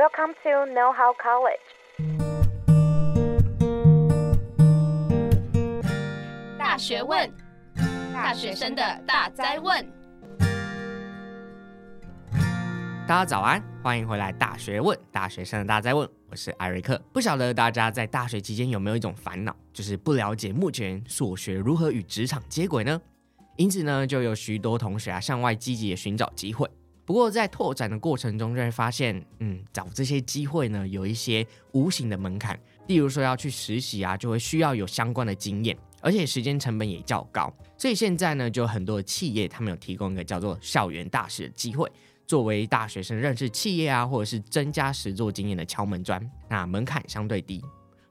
Welcome to Know How College。大学问，大学生的大哉问。大家早安，欢迎回来《大学问》，大学生的大哉问。我是艾瑞克。不晓得大家在大学期间有没有一种烦恼，就是不了解目前所学如何与职场接轨呢？因此呢，就有许多同学啊向外积极的寻找机会。不过在拓展的过程中，就会发现，嗯，找这些机会呢，有一些无形的门槛。例如说要去实习啊，就会需要有相关的经验，而且时间成本也较高。所以现在呢，就很多的企业他们有提供一个叫做校园大使的机会，作为大学生认识企业啊，或者是增加实作经验的敲门砖。那门槛相对低。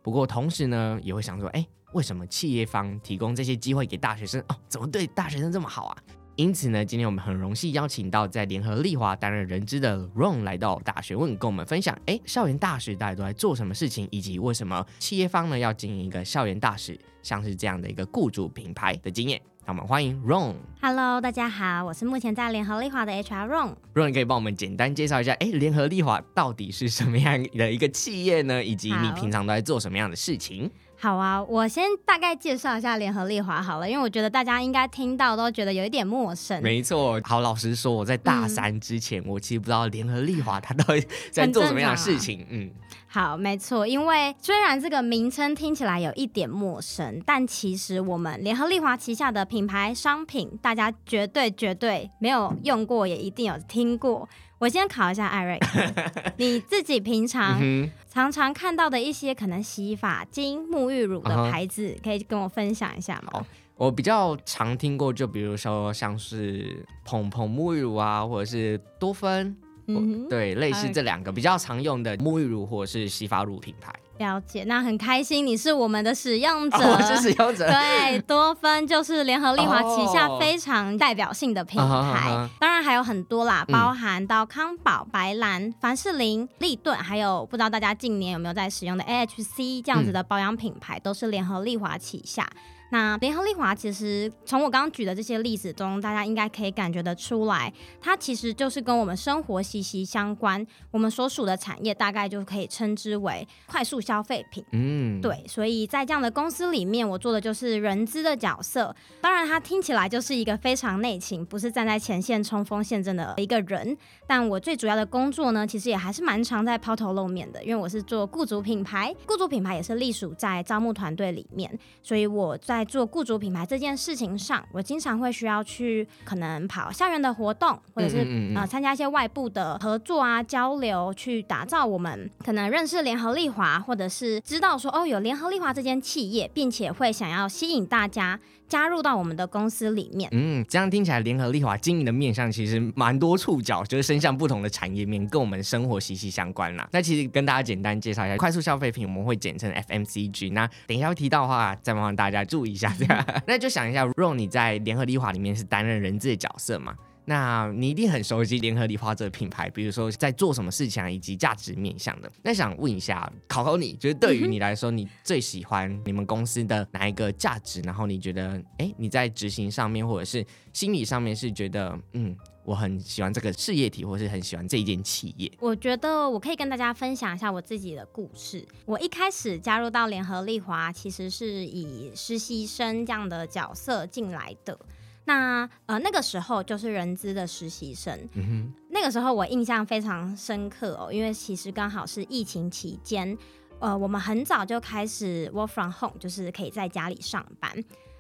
不过同时呢，也会想说，哎，为什么企业方提供这些机会给大学生？哦，怎么对大学生这么好啊？因此呢，今天我们很荣幸邀请到在联合利华担任人资的 Ron 来到大学问，跟我们分享，哎，校园大使大家都在做什么事情，以及为什么企业方呢要经营一个校园大使，像是这样的一个雇主品牌的经验。那我们欢迎 Ron。Hello，大家好，我是目前在联合利华的 HR Ron。Ron，你可以帮我们简单介绍一下，哎，联合利华到底是什么样的一个企业呢？以及你平常都在做什么样的事情？好啊，我先大概介绍一下联合利华好了，因为我觉得大家应该听到都觉得有一点陌生。没错，好，老实说，我在大三之前，嗯、我其实不知道联合利华它到底在做什么样的事情。嗯，好，没错，因为虽然这个名称听起来有一点陌生，但其实我们联合利华旗下的品牌商品，大家绝对绝对没有用过，也一定有听过。我先考一下艾瑞克，你自己平常常常看到的一些可能洗发精、沐浴乳的牌子，可以跟我分享一下吗？我比较常听过，就比如说像是蓬蓬沐浴乳啊，或者是多芬，嗯、对，类似这两个比较常用的沐浴乳或者是洗发乳品牌。了解，那很开心，你是我们的使用者，哦、我是使用者。对，多芬就是联合利华旗下非常代表性的品牌，哦、当然还有很多啦，包含到康宝、白兰、凡士林、立顿，还有不知道大家近年有没有在使用的 AHC 这样子的保养品牌，嗯、都是联合利华旗下。那联合利华其实从我刚刚举的这些例子中，大家应该可以感觉得出来，它其实就是跟我们生活息息相关。我们所属的产业大概就可以称之为快速消费品。嗯，对。所以在这样的公司里面，我做的就是人资的角色。当然，它听起来就是一个非常内勤，不是站在前线冲锋陷阵的一个人。但我最主要的工作呢，其实也还是蛮常在抛头露面的，因为我是做雇主品牌，雇主品牌也是隶属在招募团队里面，所以我在。在做雇主品牌这件事情上，我经常会需要去可能跑校园的活动，或者是嗯嗯嗯。呃参加一些外部的合作啊交流，去打造我们可能认识联合利华，或者是知道说哦有联合利华这间企业，并且会想要吸引大家加入到我们的公司里面。嗯，这样听起来联合利华经营的面向其实蛮多触角，就是伸向不同的产业面，跟我们生活息息相关啦。那其实跟大家简单介绍一下，快速消费品我们会简称 FMCG。那等一下会提到的话，再麻烦大家注意。一下这样，那就想一下，Ron 你在联合利华里面是担任人质的角色嘛？那你一定很熟悉联合利华这个品牌，比如说在做什么事情啊，以及价值面向的。那想问一下，考考你，就是对于你来说，你最喜欢你们公司的哪一个价值？然后你觉得，哎，你在执行上面或者是心理上面是觉得，嗯。我很喜欢这个事业体，或是很喜欢这一间企业。我觉得我可以跟大家分享一下我自己的故事。我一开始加入到联合利华，其实是以实习生这样的角色进来的。那呃那个时候就是人资的实习生。嗯。那个时候我印象非常深刻哦，因为其实刚好是疫情期间，呃，我们很早就开始 work from home，就是可以在家里上班。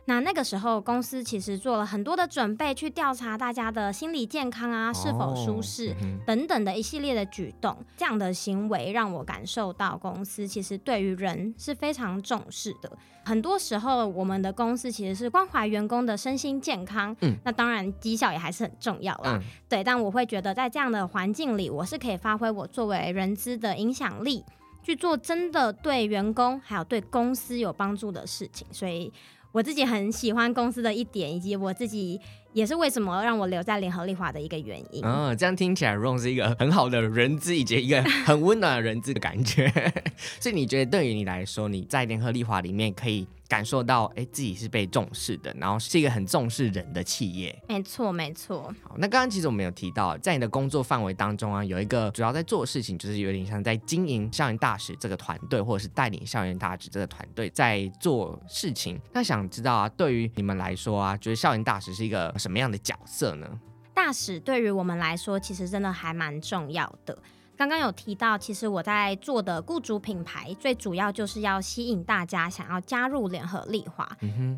那那个时候，公司其实做了很多的准备，去调查大家的心理健康啊，是否舒适等等的一系列的举动。这样的行为让我感受到，公司其实对于人是非常重视的。很多时候，我们的公司其实是关怀员工的身心健康。嗯，那当然绩效也还是很重要啦。嗯，对，但我会觉得，在这样的环境里，我是可以发挥我作为人资的影响力，去做真的对员工还有对公司有帮助的事情。所以。我自己很喜欢公司的一点，以及我自己也是为什么让我留在联合利华的一个原因。嗯、这样听起来，Ron 是一个很好的人资，以及一个很温暖的人资的感觉。所以你觉得，对于你来说，你在联合利华里面可以感受到哎自己是被重视的，然后是一个很重视人的企业。没错，没错。好，那刚刚其实我们有提到，在你的工作范围当中啊，有一个主要在做的事情，就是有点像在经营校园大使这个团队，或者是带领校园大使这个团队在做事情。那想知道啊，对于你们来说啊，觉得校园大使是一个什么样的角色呢？大使对于我们来说，其实真的还蛮重要的。刚刚有提到，其实我在做的雇主品牌，最主要就是要吸引大家想要加入联合利华。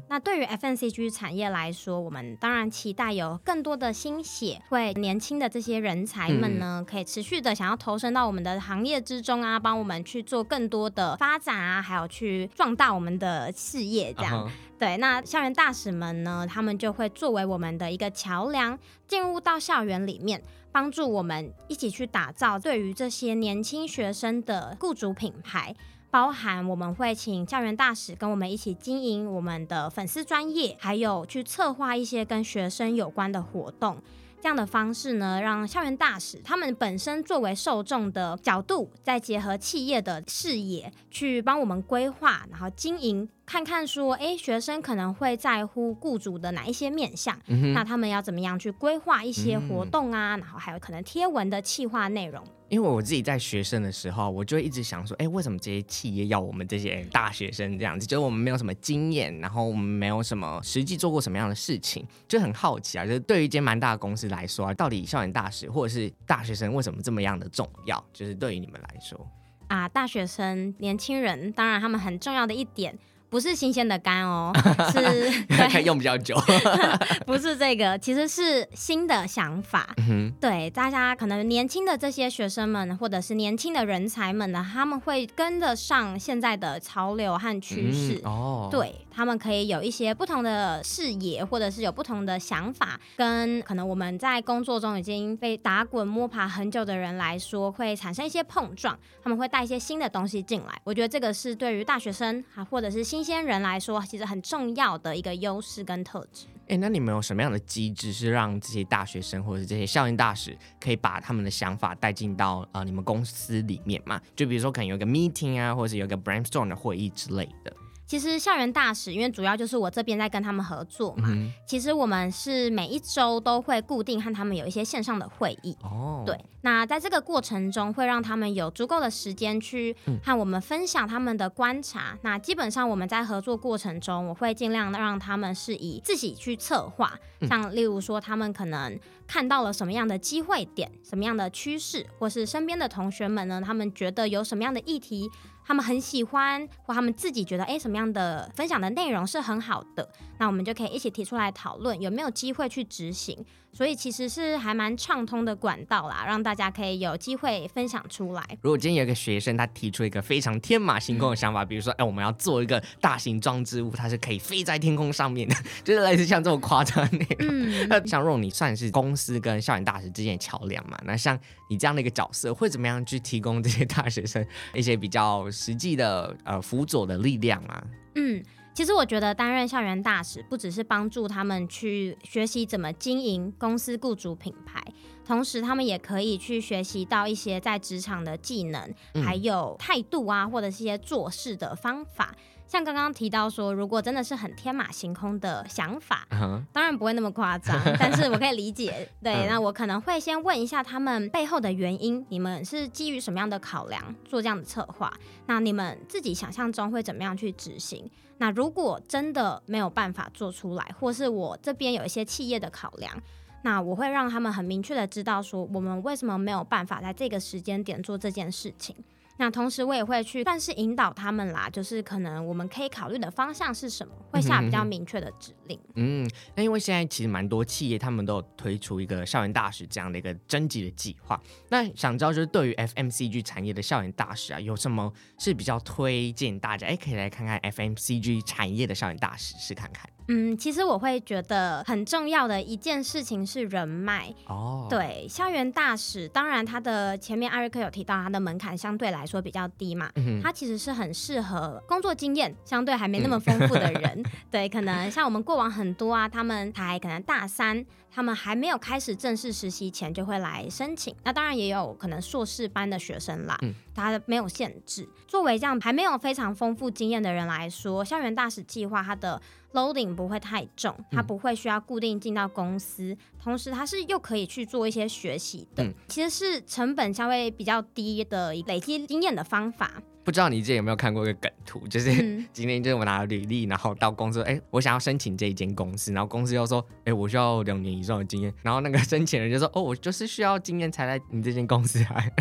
那对于 FNCG 产业来说，我们当然期待有更多的心血，会年轻的这些人才们呢，可以持续的想要投身到我们的行业之中啊，帮我们去做更多的发展啊，还有去壮大我们的事业。这样。Uh huh. 对，那校园大使们呢，他们就会作为我们的一个桥梁，进入到校园里面。帮助我们一起去打造对于这些年轻学生的雇主品牌，包含我们会请教员大使跟我们一起经营我们的粉丝专业，还有去策划一些跟学生有关的活动。这样的方式呢，让校园大使他们本身作为受众的角度，再结合企业的视野，去帮我们规划，然后经营。看看说，哎，学生可能会在乎雇主的哪一些面向？嗯、那他们要怎么样去规划一些活动啊？嗯、然后还有可能贴文的企划内容。因为我自己在学生的时候，我就一直想说，哎，为什么这些企业要我们这些大学生这样子？就是我们没有什么经验，然后我们没有什么实际做过什么样的事情，就很好奇啊。就是对于一间蛮大的公司来说啊，到底校园大使或者是大学生为什么这么样的重要？就是对于你们来说啊，大学生、年轻人，当然他们很重要的一点。不是新鲜的肝哦，是 可以用比较久。不是这个，其实是新的想法。嗯、对，大家可能年轻的这些学生们，或者是年轻的人才们呢，他们会跟得上现在的潮流和趋势。嗯、哦，对，他们可以有一些不同的视野，或者是有不同的想法，跟可能我们在工作中已经被打滚摸爬很久的人来说，会产生一些碰撞。他们会带一些新的东西进来。我觉得这个是对于大学生啊，或者是新。鲜人来说，其实很重要的一个优势跟特质。哎，那你们有什么样的机制是让这些大学生或者这些校园大使可以把他们的想法带进到呃你们公司里面嘛？就比如说可能有个 meeting 啊，或者是有个 brainstorm 的会议之类的。其实校园大使，因为主要就是我这边在跟他们合作嘛。嗯、其实我们是每一周都会固定和他们有一些线上的会议。哦。对。那在这个过程中，会让他们有足够的时间去和我们分享他们的观察。嗯、那基本上我们在合作过程中，我会尽量让他们是以自己去策划。像例如说，他们可能看到了什么样的机会点，什么样的趋势，或是身边的同学们呢，他们觉得有什么样的议题。他们很喜欢，或他们自己觉得，哎，什么样的分享的内容是很好的，那我们就可以一起提出来讨论，有没有机会去执行。所以其实是还蛮畅通的管道啦，让大家可以有机会分享出来。如果今天有一个学生，他提出一个非常天马行空的想法，嗯、比如说，哎，我们要做一个大型装置物，它是可以飞在天空上面的，就是类似像这种夸张的内容。嗯、那像若你算是公司跟校园大使之间的桥梁嘛？那像你这样的一个角色，会怎么样去提供这些大学生一些比较实际的呃辅佐的力量啊？嗯。其实我觉得担任校园大使，不只是帮助他们去学习怎么经营公司雇主品牌，同时他们也可以去学习到一些在职场的技能，还有态度啊，或者是一些做事的方法。像刚刚提到说，如果真的是很天马行空的想法，uh. 当然不会那么夸张，但是我可以理解。对，uh. 那我可能会先问一下他们背后的原因，你们是基于什么样的考量做这样的策划？那你们自己想象中会怎么样去执行？那如果真的没有办法做出来，或是我这边有一些企业的考量，那我会让他们很明确的知道说，我们为什么没有办法在这个时间点做这件事情。那同时我也会去算是引导他们啦，就是可能我们可以考虑的方向是什么，会下比较明确的指令。嗯，那因为现在其实蛮多企业他们都有推出一个校园大使这样的一个征集的计划。那想知道就是对于 FMCG 产业的校园大使啊，有什么是比较推荐大家？哎，可以来看看 FMCG 产业的校园大使试看看。嗯，其实我会觉得很重要的一件事情是人脉哦。对，校园大使，当然他的前面艾瑞克有提到，他的门槛相对来说比较低嘛。他其实是很适合工作经验相对还没那么丰富的 人。嗯、对，可能像我们过往很多啊，他们才可能大三，他们还没有开始正式实习前就会来申请。那当然也有可能硕士班的学生啦，嗯，他没有限制。作为这样还没有非常丰富经验的人来说，校园大使计划它的。Loading 不会太重，它不会需要固定进到公司，嗯、同时它是又可以去做一些学习的，嗯、其实是成本稍微比较低的累积经验的方法。不知道你之前有没有看过一个梗图，就是今天就是我拿了履历，然后到公司，哎，我想要申请这一间公司，然后公司又说，哎，我需要两年以上的经验，然后那个申请人就说，哦，我就是需要经验才来你这间公司来。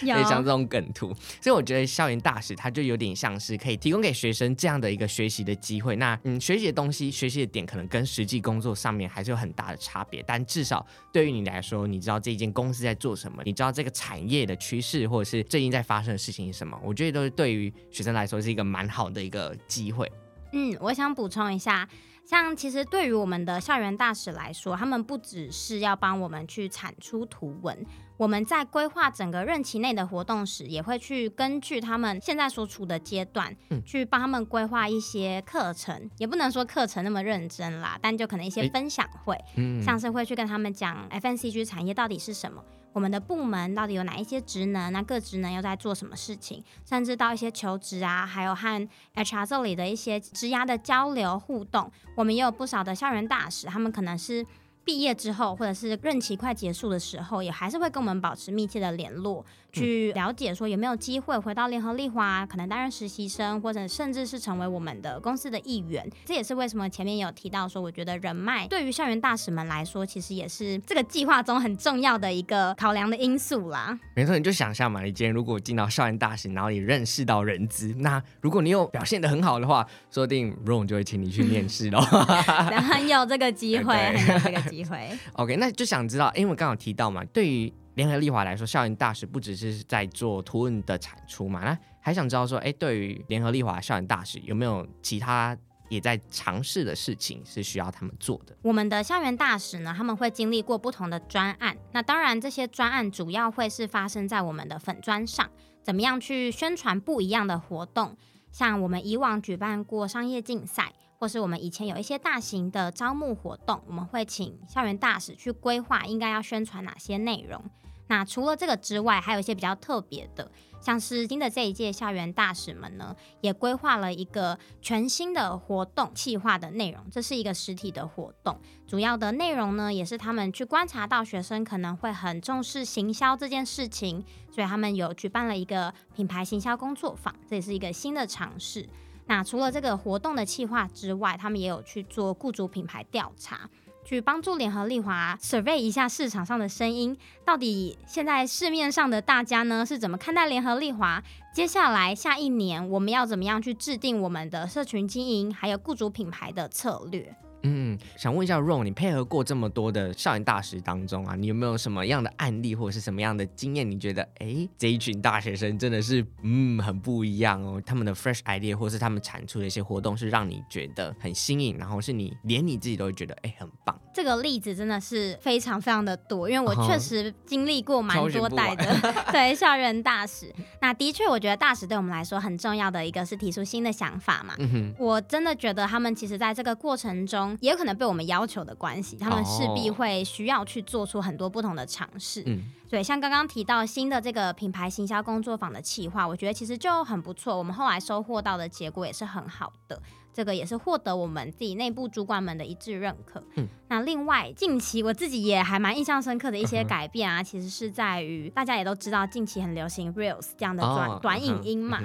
有像这种梗图，所以我觉得校园大使它就有点像是可以提供给学生这样的一个学习的机会。那嗯，学习的东西、学习的点可能跟实际工作上面还是有很大的差别，但至少对于你来说，你知道这一间公司在做什么，你知道这个产业的趋势或者是最近在发生的事情是什么，我觉得都是对于学生来说是一个蛮好的一个机会。嗯，我想补充一下。像其实对于我们的校园大使来说，他们不只是要帮我们去产出图文，我们在规划整个任期内的活动时，也会去根据他们现在所处的阶段，去帮他们规划一些课程，也不能说课程那么认真啦，但就可能一些分享会，像是会去跟他们讲 FNCG 产业到底是什么。我们的部门到底有哪一些职能？那各职能又在做什么事情？甚至到一些求职啊，还有和 HR 这里的一些职涯的交流互动，我们也有不少的校园大使，他们可能是。毕业之后，或者是任期快结束的时候，也还是会跟我们保持密切的联络，去了解说有没有机会回到联合利华，可能担任实习生，或者甚至是成为我们的公司的一员。这也是为什么前面有提到说，我觉得人脉对于校园大使们来说，其实也是这个计划中很重要的一个考量的因素啦。没错，你就想象嘛，你今天如果进到校园大使，然后你认识到人资，那如果你有表现的很好的话，说不定 Ron 就会请你去面试喽。很有这个机会，很有这个机会。OK，那就想知道，因为我刚刚有提到嘛，对于联合利华来说，校园大使不只是在做图文的产出嘛，那还想知道说，哎，对于联合利华校园大使有没有其他也在尝试的事情是需要他们做的？我们的校园大使呢，他们会经历过不同的专案，那当然这些专案主要会是发生在我们的粉砖上，怎么样去宣传不一样的活动，像我们以往举办过商业竞赛。或是我们以前有一些大型的招募活动，我们会请校园大使去规划应该要宣传哪些内容。那除了这个之外，还有一些比较特别的，像是新的这一届校园大使们呢，也规划了一个全新的活动企划的内容。这是一个实体的活动，主要的内容呢，也是他们去观察到学生可能会很重视行销这件事情，所以他们有举办了一个品牌行销工作坊，这也是一个新的尝试。那除了这个活动的企划之外，他们也有去做雇主品牌调查，去帮助联合利华 survey 一下市场上的声音，到底现在市面上的大家呢是怎么看待联合利华？接下来下一年我们要怎么样去制定我们的社群经营，还有雇主品牌的策略？嗯，想问一下 Ron，你配合过这么多的校园大使当中啊，你有没有什么样的案例或者是什么样的经验？你觉得，哎，这一群大学生真的是，嗯，很不一样哦。他们的 fresh idea 或是他们产出的一些活动，是让你觉得很新颖，然后是你连你自己都会觉得，哎，很棒。这个例子真的是非常非常的多，因为我确实经历过蛮多代的，对校园大使。那的确，我觉得大使对我们来说很重要的一个是提出新的想法嘛。我真的觉得他们其实在这个过程中。也有可能被我们要求的关系，他们势必会需要去做出很多不同的尝试。嗯，对，像刚刚提到新的这个品牌行销工作坊的企划，我觉得其实就很不错。我们后来收获到的结果也是很好的，这个也是获得我们自己内部主管们的一致认可。嗯，那另外近期我自己也还蛮印象深刻的一些改变啊，其实是在于大家也都知道，近期很流行 Reels 这样的短短影音嘛。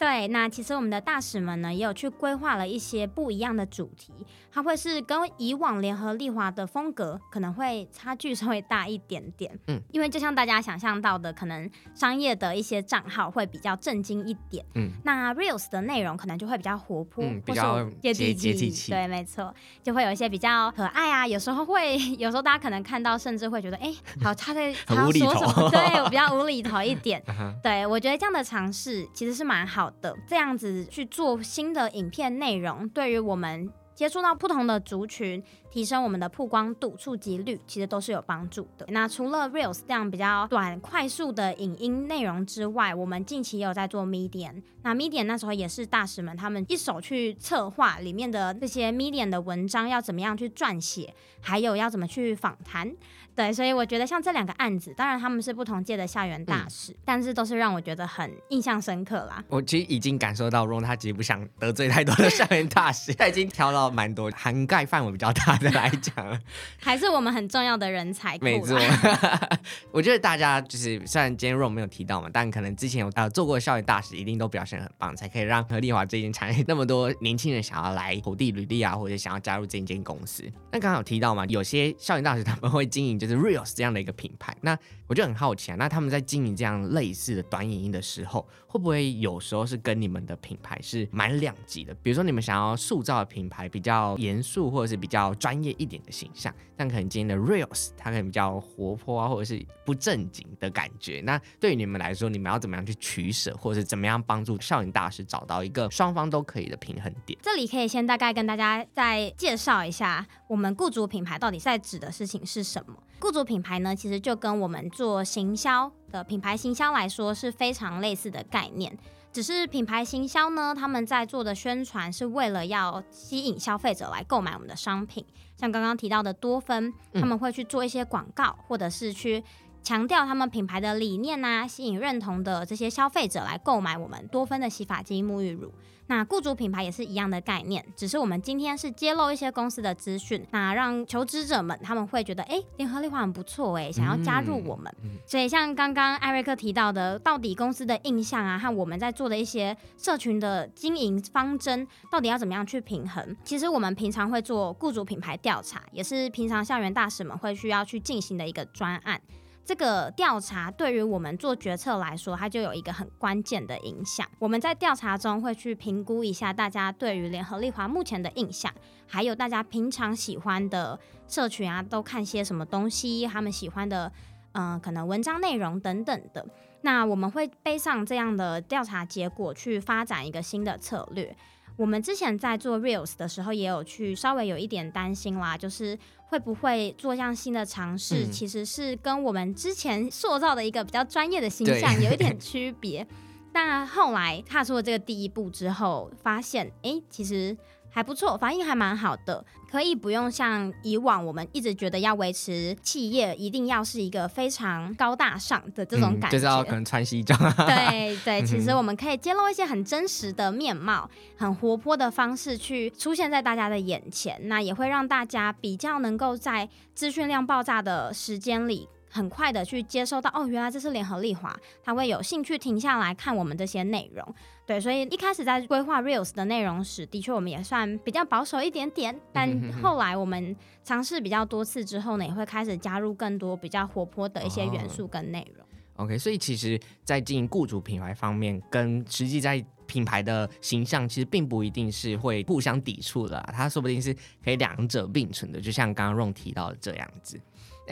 对，那其实我们的大使们呢，也有去规划了一些不一样的主题，它会是跟以往联合利华的风格可能会差距稍微大一点点。嗯，因为就像大家想象到的，可能商业的一些账号会比较震惊一点。嗯，那 Reels 的内容可能就会比较活泼，嗯、比较接地气。对，没错，就会有一些比较可爱啊，有时候会，有时候大家可能看到甚至会觉得，哎，好，他在他要说什么？对，我比较无厘头一点。对，我觉得这样的尝试其实是蛮好的。这样子去做新的影片内容，对于我们接触到不同的族群，提升我们的曝光度、触及率，其实都是有帮助的。那除了 Reels 这样比较短、快速的影音内容之外，我们近期也有在做 Medium。那 Medium 那时候也是大使们他们一手去策划里面的这些 Medium 的文章要怎么样去撰写，还有要怎么去访谈。对，所以我觉得像这两个案子，当然他们是不同届的校园大使，嗯、但是都是让我觉得很印象深刻啦。我其实已经感受到 Ron 他其实不想得罪太多的校园大使，他已经挑到蛮多涵盖范围比较大的来讲了，还是我们很重要的人才。没错，我觉得大家就是虽然今天 Ron 没有提到嘛，但可能之前有呃做过校园大使，一定都表现很棒，才可以让联合利华这间产业那么多年轻人想要来投递履历啊，或者想要加入这一间公司。那刚刚有提到嘛，有些校园大使他们会经营就是 Rios 这样的一个品牌，那我就很好奇啊，那他们在经营这样类似的短影音的时候，会不会有时候是跟你们的品牌是蛮两极的？比如说你们想要塑造的品牌比较严肃或者是比较专业一点的形象，但可能今天的 Reels 它可能比较活泼啊，或者是不正经的感觉。那对于你们来说，你们要怎么样去取舍，或者是怎么样帮助校园大师找到一个双方都可以的平衡点？这里可以先大概跟大家再介绍一下，我们雇主品牌到底在指的事情是什么？雇主品牌呢，其实就跟我们做行销的品牌行销来说是非常类似的概念，只是品牌行销呢，他们在做的宣传是为了要吸引消费者来购买我们的商品，像刚刚提到的多芬，他们会去做一些广告，或者是去强调他们品牌的理念啊，吸引认同的这些消费者来购买我们多芬的洗发精、沐浴乳。那雇主品牌也是一样的概念，只是我们今天是揭露一些公司的资讯，那让求职者们他们会觉得，哎，联合利华很不错，哎，想要加入我们。嗯嗯、所以像刚刚艾瑞克提到的，到底公司的印象啊，和我们在做的一些社群的经营方针，到底要怎么样去平衡？其实我们平常会做雇主品牌调查，也是平常校园大使们会需要去进行的一个专案。这个调查对于我们做决策来说，它就有一个很关键的影响。我们在调查中会去评估一下大家对于联合利华目前的印象，还有大家平常喜欢的社群啊，都看些什么东西，他们喜欢的，嗯、可能文章内容等等的。那我们会背上这样的调查结果去发展一个新的策略。我们之前在做 Reels 的时候，也有去稍微有一点担心啦，就是会不会做这样新的尝试，嗯、其实是跟我们之前塑造的一个比较专业的形象有一点 区别。但后来踏出了这个第一步之后，发现，哎，其实。还不错，反应还蛮好的，可以不用像以往我们一直觉得要维持企业一定要是一个非常高大上的这种感觉，嗯、就是要可能穿西装。对对，其实我们可以揭露一些很真实的面貌，很活泼的方式去出现在大家的眼前，那也会让大家比较能够在资讯量爆炸的时间里。很快的去接收到哦，原来这是联合利华，他会有兴趣停下来看我们这些内容。对，所以一开始在规划 Reels 的内容时，的确我们也算比较保守一点点。但后来我们尝试比较多次之后呢，也会开始加入更多比较活泼的一些元素跟内容。Oh, OK，所以其实，在经营雇主品牌方面，跟实际在品牌的形象，其实并不一定是会互相抵触的，它说不定是可以两者并存的。就像刚刚 Ron 提到的这样子。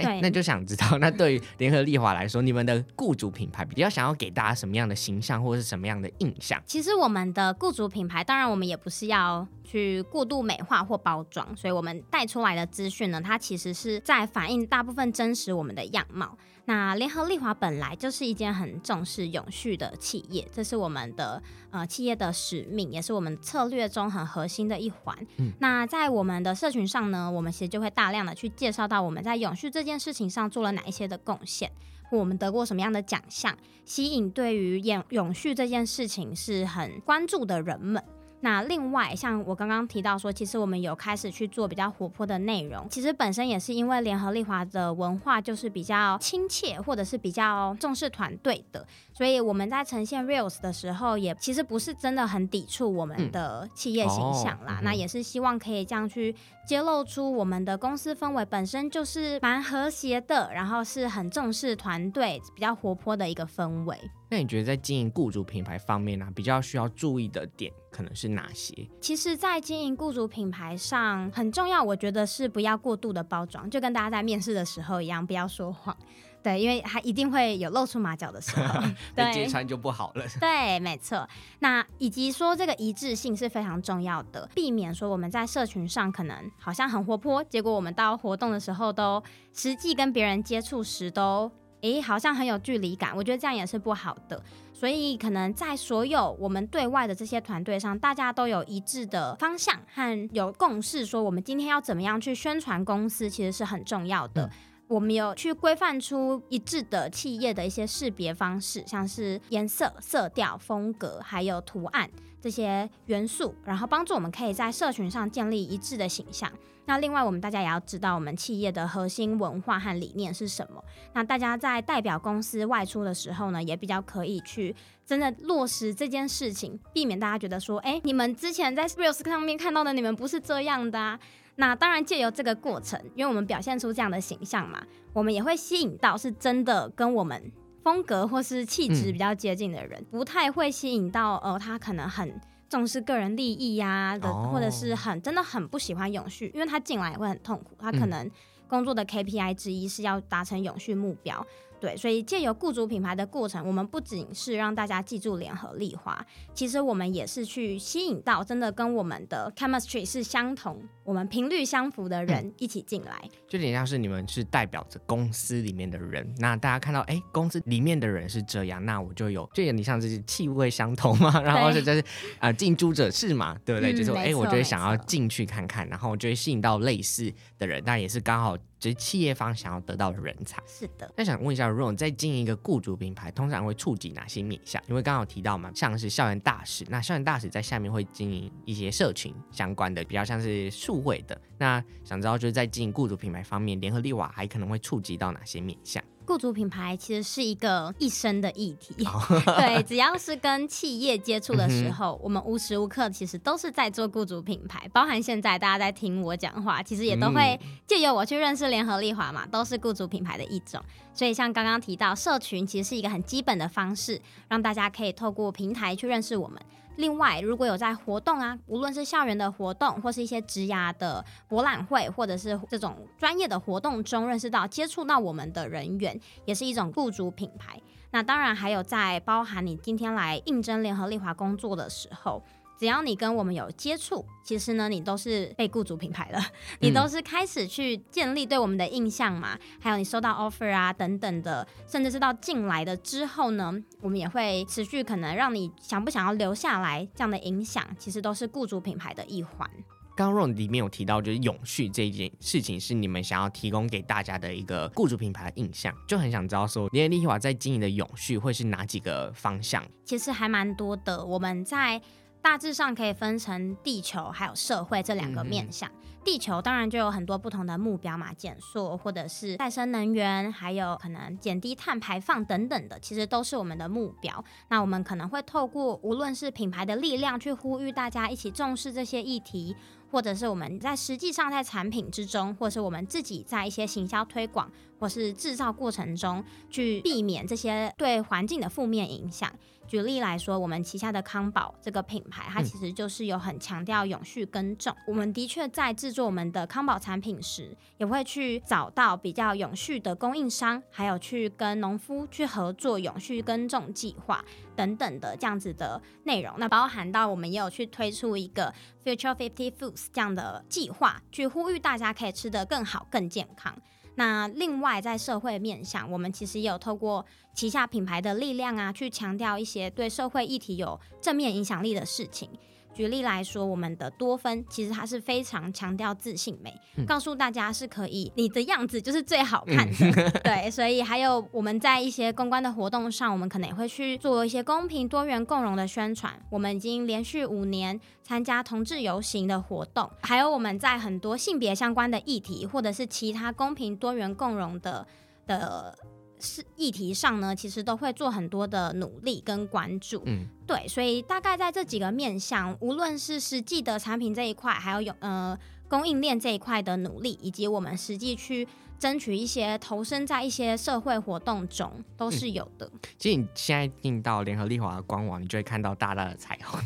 哎，那就想知道，那对于联合利华来说，你们的雇主品牌比较想要给大家什么样的形象，或者是什么样的印象？其实我们的雇主品牌，当然我们也不是要去过度美化或包装，所以我们带出来的资讯呢，它其实是在反映大部分真实我们的样貌。那联合利华本来就是一间很重视永续的企业，这是我们的呃企业的使命，也是我们策略中很核心的一环。嗯，那在我们的社群上呢，我们其实就会大量的去介绍到我们在永续这件事情上做了哪一些的贡献，我们得过什么样的奖项，吸引对于永永续这件事情是很关注的人们。那另外，像我刚刚提到说，其实我们有开始去做比较活泼的内容。其实本身也是因为联合利华的文化就是比较亲切，或者是比较重视团队的，所以我们在呈现 Reels 的时候，也其实不是真的很抵触我们的企业形象啦。嗯哦、那也是希望可以这样去揭露出我们的公司氛围本身就是蛮和谐的，然后是很重视团队、比较活泼的一个氛围。那你觉得在经营雇主品牌方面呢、啊，比较需要注意的点可能是哪些？其实，在经营雇主品牌上很重要，我觉得是不要过度的包装，就跟大家在面试的时候一样，不要说谎。对，因为他一定会有露出马脚的时候，对，揭穿就不好了。对，没错。那以及说这个一致性是非常重要的，避免说我们在社群上可能好像很活泼，结果我们到活动的时候都实际跟别人接触时都，诶，好像很有距离感。我觉得这样也是不好的。所以可能在所有我们对外的这些团队上，大家都有一致的方向和有共识，说我们今天要怎么样去宣传公司，其实是很重要的。嗯我们有去规范出一致的企业的一些识别方式，像是颜色、色调、风格，还有图案这些元素，然后帮助我们可以在社群上建立一致的形象。那另外，我们大家也要知道我们企业的核心文化和理念是什么。那大家在代表公司外出的时候呢，也比较可以去真的落实这件事情，避免大家觉得说，哎，你们之前在 Reels 上面看到的，你们不是这样的啊。那当然，借由这个过程，因为我们表现出这样的形象嘛，我们也会吸引到是真的跟我们风格或是气质比较接近的人，嗯、不太会吸引到呃他可能很重视个人利益呀、啊、的，哦、或者是很真的很不喜欢永续，因为他进来也会很痛苦，他可能工作的 KPI 之一是要达成永续目标。对，所以借由雇主品牌的过程，我们不仅是让大家记住联合利华，其实我们也是去吸引到真的跟我们的 chemistry 是相同、我们频率相符的人一起进来。嗯、就有点像是你们是代表着公司里面的人，那大家看到哎，公司里面的人是这样，那我就有，就有点像是气味相同嘛，然后是就是啊，近朱者赤嘛，对不对？嗯、就是哎，我就会想要进去看看，然后就会吸引到类似的人，但也是刚好。就是企业方想要得到的人才。是的。那想问一下，如果在经营一个雇主品牌，通常会触及哪些面向？因为刚刚有提到嘛，像是校园大使，那校园大使在下面会经营一些社群相关的，比较像是数位的。那想知道就是在经营雇主品牌方面，联合利瓦还可能会触及到哪些面向？雇主品牌其实是一个一生的议题，对，只要是跟企业接触的时候，嗯、我们无时无刻其实都是在做雇主品牌，包含现在大家在听我讲话，其实也都会借由我去认识联合利华嘛，都是雇主品牌的一种。所以像刚刚提到社群，其实是一个很基本的方式，让大家可以透过平台去认识我们。另外，如果有在活动啊，无论是校园的活动，或是一些职涯的博览会，或者是这种专业的活动中认识到、接触到我们的人员，也是一种雇主品牌。那当然还有在包含你今天来应征联合利华工作的时候。只要你跟我们有接触，其实呢，你都是被雇主品牌了，你都是开始去建立对我们的印象嘛。嗯、还有你收到 offer 啊等等的，甚至是到进来的之后呢，我们也会持续可能让你想不想要留下来这样的影响，其实都是雇主品牌的一环。刚刚 Ron 里面有提到，就是永续这一件事情是你们想要提供给大家的一个雇主品牌的印象，就很想知道说，联合利华在经营的永续会是哪几个方向？其实还蛮多的，我们在。大致上可以分成地球还有社会这两个面向。嗯、地球当然就有很多不同的目标嘛，减塑或者是再生能源，还有可能减低碳排放等等的，其实都是我们的目标。那我们可能会透过无论是品牌的力量去呼吁大家一起重视这些议题，或者是我们在实际上在产品之中，或是我们自己在一些行销推广或是制造过程中去避免这些对环境的负面影响。举例来说，我们旗下的康宝这个品牌，它其实就是有很强调永续耕种。嗯、我们的确在制作我们的康宝产品时，也会去找到比较永续的供应商，还有去跟农夫去合作永续耕种计划等等的这样子的内容。那包含到我们也有去推出一个 Future Fifty Foods 这样的计划，去呼吁大家可以吃得更好、更健康。那另外在社会面向，我们其实也有透过旗下品牌的力量啊，去强调一些对社会议题有正面影响力的事情。举例来说，我们的多芬其实它是非常强调自信美，嗯、告诉大家是可以，你的样子就是最好看的。嗯、对，所以还有我们在一些公关的活动上，我们可能也会去做一些公平、多元、共融的宣传。我们已经连续五年参加同志游行的活动，还有我们在很多性别相关的议题，或者是其他公平、多元、共融的的。是议题上呢，其实都会做很多的努力跟关注。嗯，对，所以大概在这几个面向，无论是实际的产品这一块，还有有呃供应链这一块的努力，以及我们实际去争取一些投身在一些社会活动中，都是有的。嗯、其实你现在进到联合利华的官网，你就会看到大大的彩虹，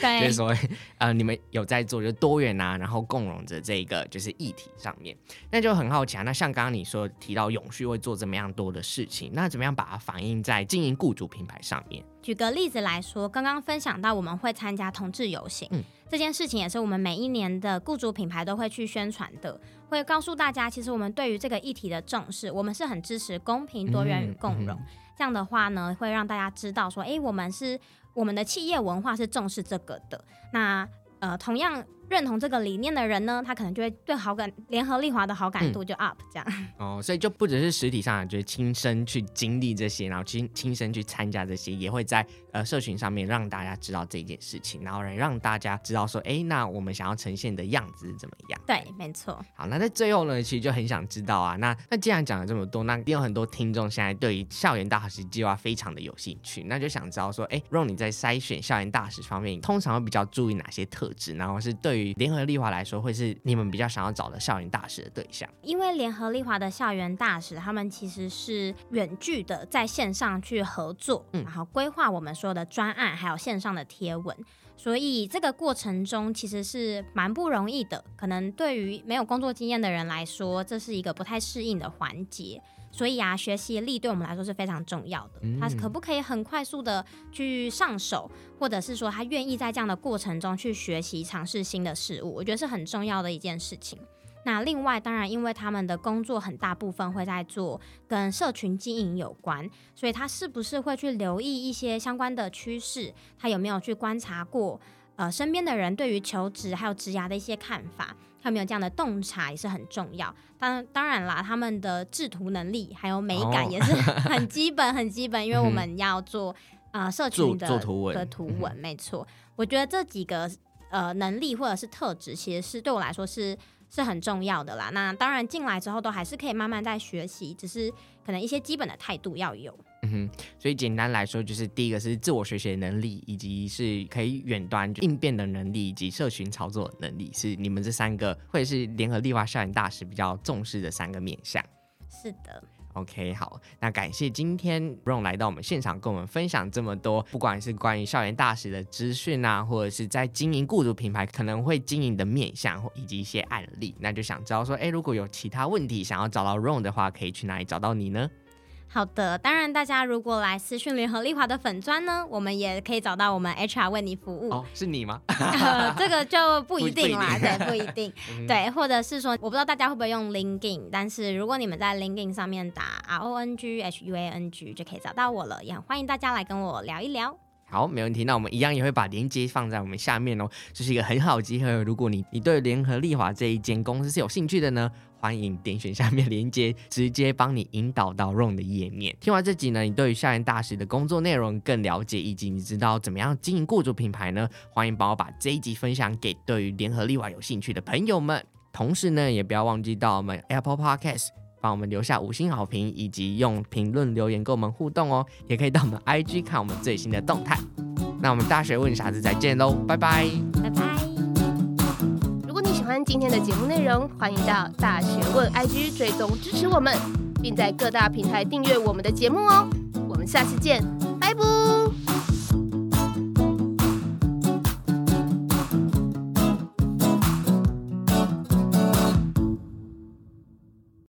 对 就是说，呃，你们有在做就多元啊，然后共融着这个就是议题上面，那就很好奇啊。那像刚刚你说提到永续会做怎么样多的事情，那怎么样把它反映在经营雇主品牌上面？举个例子来说，刚刚分享到我们会参加同志游行，嗯，这件事情也是我们每一年的雇主品牌都会去宣传的，会告诉大家，其实我们对于这个议题的重视，我们是很支持公平、多元与共融。嗯嗯、这样的话呢，会让大家知道说，哎，我们是我们的企业文化是重视这个的。那呃，同样。认同这个理念的人呢，他可能就会对好感联合利华的好感度就 up、嗯、这样。哦，所以就不只是实体上，就是亲身去经历这些，然后亲亲身去参加这些，也会在呃社群上面让大家知道这件事情，然后来让大家知道说，哎，那我们想要呈现的样子是怎么样？对，没错。好，那在最后呢，其实就很想知道啊，那那既然讲了这么多，那一定有很多听众现在对于校园大使计划非常的有兴趣，那就想知道说，哎，Ron 你在筛选校园大使方面，通常会比较注意哪些特质？然后是对于联合利华来。说会是你们比较想要找的校园大使的对象，因为联合利华的校园大使，他们其实是远距的在线上去合作，嗯，然后规划我们说的专案，还有线上的贴文，所以这个过程中其实是蛮不容易的，可能对于没有工作经验的人来说，这是一个不太适应的环节。所以啊，学习力对我们来说是非常重要的。他可不可以很快速的去上手，或者是说他愿意在这样的过程中去学习、尝试新的事物，我觉得是很重要的一件事情。那另外，当然，因为他们的工作很大部分会在做跟社群经营有关，所以他是不是会去留意一些相关的趋势？他有没有去观察过？呃，身边的人对于求职还有职涯的一些看法？他们有这样的洞察也是很重要，当当然啦，他们的制图能力还有美感也是很基本很基本，因为我们要做啊、呃、社群的图文的图文，没错。我觉得这几个呃能力或者是特质，其实是对我来说是是很重要的啦。那当然进来之后都还是可以慢慢在学习，只是可能一些基本的态度要有。嗯哼，所以简单来说，就是第一个是自我学习的能力，以及是可以远端应变的能力，以及社群操作能力，是你们这三个或者是联合利华校园大使比较重视的三个面向。是的。OK，好，那感谢今天 Ron 来到我们现场，跟我们分享这么多，不管是关于校园大使的资讯啊，或者是在经营雇主品牌可能会经营的面向，以及一些案例，那就想知道说，哎，如果有其他问题想要找到 Ron 的话，可以去哪里找到你呢？好的，当然，大家如果来私讯联合利华的粉砖呢，我们也可以找到我们 HR 为你服务。哦，是你吗？呃，这个就不一定啦，对，不一定。对，或者是说，我不知道大家会不会用 LinkedIn，但是如果你们在 LinkedIn 上面打 R O N G H U A N G 就可以找到我了，也很欢迎大家来跟我聊一聊。好，没问题。那我们一样也会把链接放在我们下面哦，这是一个很好的机会。如果你你对联合利华这一间公司是有兴趣的呢，欢迎点选下面链接，直接帮你引导到 Ron 的页面。听完这集呢，你对于校园大使的工作内容更了解，以及你知道怎么样经营雇主品牌呢？欢迎帮我把这一集分享给对于联合利华有兴趣的朋友们。同时呢，也不要忘记到我们 Apple Podcast。帮我们留下五星好评，以及用评论留言跟我们互动哦。也可以到我们 IG 看我们最新的动态。那我们大学问，下次再见喽，拜拜，拜拜。如果你喜欢今天的节目内容，欢迎到大学问 IG 追踪支持我们，并在各大平台订阅我们的节目哦。我们下次见，拜拜。